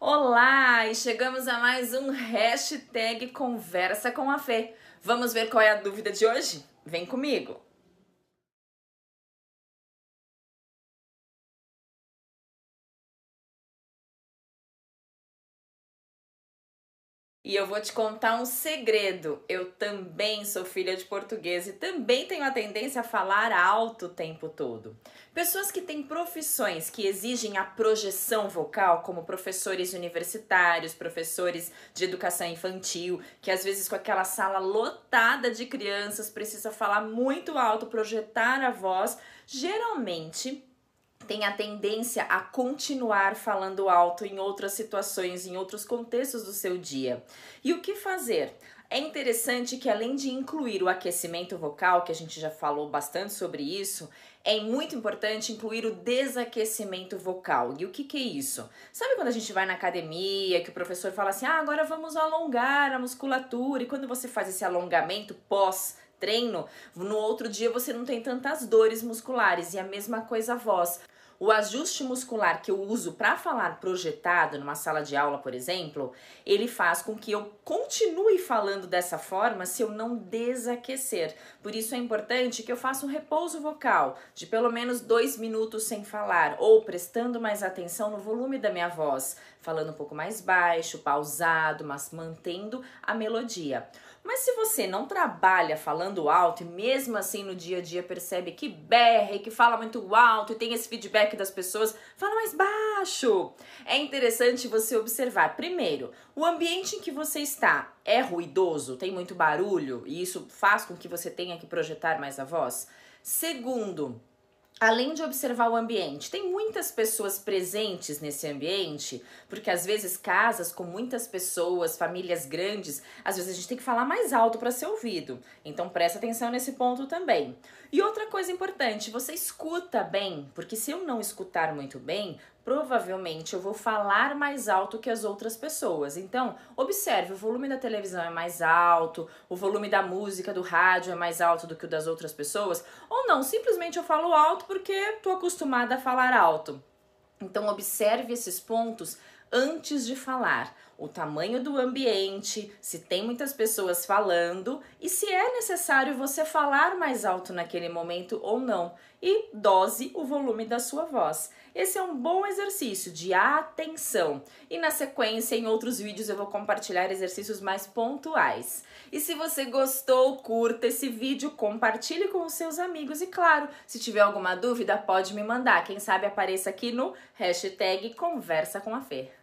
Olá! E chegamos a mais um hashtag Conversa com a Fê. Vamos ver qual é a dúvida de hoje? Vem comigo! E eu vou te contar um segredo. Eu também sou filha de português e também tenho a tendência a falar alto o tempo todo. Pessoas que têm profissões que exigem a projeção vocal, como professores universitários, professores de educação infantil, que às vezes com aquela sala lotada de crianças precisa falar muito alto, projetar a voz, geralmente tem a tendência a continuar falando alto em outras situações, em outros contextos do seu dia. E o que fazer? É interessante que além de incluir o aquecimento vocal, que a gente já falou bastante sobre isso, é muito importante incluir o desaquecimento vocal. E o que, que é isso? Sabe quando a gente vai na academia, que o professor fala assim: ah, agora vamos alongar a musculatura, e quando você faz esse alongamento pós treino, no outro dia você não tem tantas dores musculares, e a mesma coisa a voz. O ajuste muscular que eu uso para falar projetado numa sala de aula, por exemplo, ele faz com que eu continue falando dessa forma se eu não desaquecer. Por isso é importante que eu faça um repouso vocal de pelo menos dois minutos sem falar ou prestando mais atenção no volume da minha voz, falando um pouco mais baixo, pausado, mas mantendo a melodia. Mas se você não trabalha falando alto e mesmo assim no dia a dia percebe que berra e que fala muito alto e tem esse feedback das pessoas, fala mais baixo. É interessante você observar, primeiro, o ambiente em que você está é ruidoso, tem muito barulho e isso faz com que você tenha que projetar mais a voz. Segundo, além de observar o ambiente, tem muitas pessoas presentes nesse ambiente, porque às vezes casas com muitas pessoas, famílias grandes, às vezes a gente tem que falar mais alto para ser ouvido. Então presta atenção nesse ponto também. E outra coisa importante, você escuta bem, porque se eu não escutar muito bem, provavelmente eu vou falar mais alto que as outras pessoas. Então, observe, o volume da televisão é mais alto, o volume da música do rádio é mais alto do que o das outras pessoas, ou não, simplesmente eu falo alto porque estou acostumada a falar alto. Então, observe esses pontos antes de falar. O tamanho do ambiente, se tem muitas pessoas falando e se é necessário você falar mais alto naquele momento ou não. E dose o volume da sua voz. Esse é um bom exercício de atenção. E na sequência, em outros vídeos, eu vou compartilhar exercícios mais pontuais. E se você gostou, curta esse vídeo, compartilhe com os seus amigos. E claro, se tiver alguma dúvida, pode me mandar. Quem sabe apareça aqui no hashtag Conversa com a Fer.